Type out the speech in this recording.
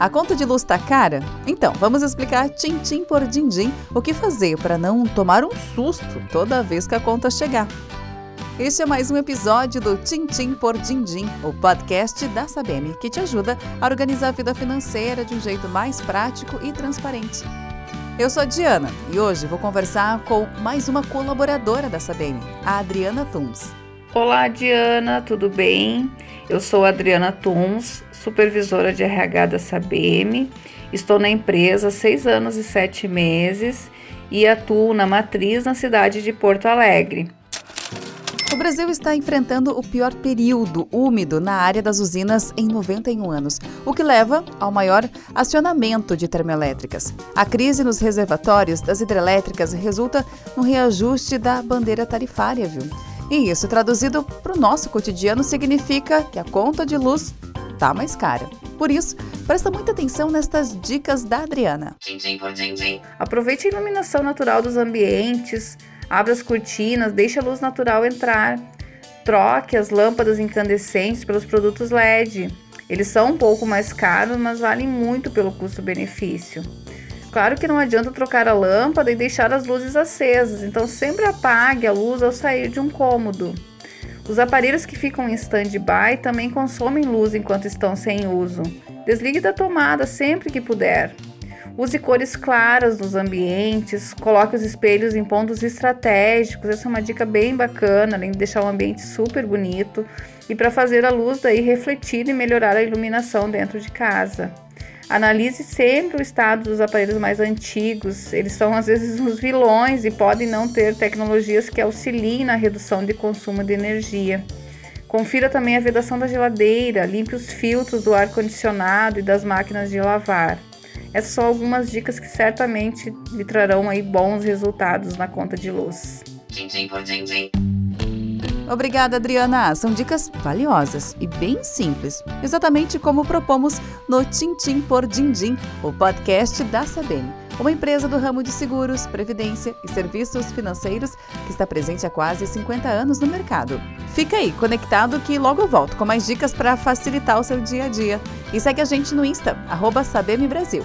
A conta de luz tá cara? Então, vamos explicar tintim por din-din o que fazer para não tomar um susto toda vez que a conta chegar. Este é mais um episódio do Tintim por Dindim, o podcast da Sabem, que te ajuda a organizar a vida financeira de um jeito mais prático e transparente. Eu sou a Diana e hoje vou conversar com mais uma colaboradora da Sabem, a Adriana Tuns. Olá, Diana, tudo bem? Eu sou Adriana Tuns, supervisora de RH da Sabem. Estou na empresa há seis anos e sete meses e atuo na matriz na cidade de Porto Alegre. O Brasil está enfrentando o pior período úmido na área das usinas em 91 anos, o que leva ao maior acionamento de termoelétricas. A crise nos reservatórios das hidrelétricas resulta no reajuste da bandeira tarifária, viu? E isso, traduzido para o nosso cotidiano, significa que a conta de luz está mais cara. Por isso, presta muita atenção nestas dicas da Adriana. Aproveite a iluminação natural dos ambientes, abra as cortinas, deixe a luz natural entrar. Troque as lâmpadas incandescentes pelos produtos LED. Eles são um pouco mais caros, mas valem muito pelo custo-benefício. Claro que não adianta trocar a lâmpada e deixar as luzes acesas, então sempre apague a luz ao sair de um cômodo. Os aparelhos que ficam em stand-by também consomem luz enquanto estão sem uso. Desligue da tomada sempre que puder. Use cores claras nos ambientes, coloque os espelhos em pontos estratégicos. Essa é uma dica bem bacana, além de deixar o ambiente super bonito e para fazer a luz daí refletir e melhorar a iluminação dentro de casa. Analise sempre o estado dos aparelhos mais antigos. Eles são às vezes os vilões e podem não ter tecnologias que auxiliem na redução de consumo de energia. Confira também a vedação da geladeira, limpe os filtros do ar condicionado e das máquinas de lavar. Essas são algumas dicas que certamente lhe trarão aí bons resultados na conta de luz. Obrigada, Adriana. São dicas valiosas e bem simples, exatamente como propomos no Tintim por Dindim, o podcast da Sabem, uma empresa do ramo de seguros, previdência e serviços financeiros que está presente há quase 50 anos no mercado. Fica aí, conectado que logo eu volto com mais dicas para facilitar o seu dia a dia. E segue a gente no Insta, arroba Brasil.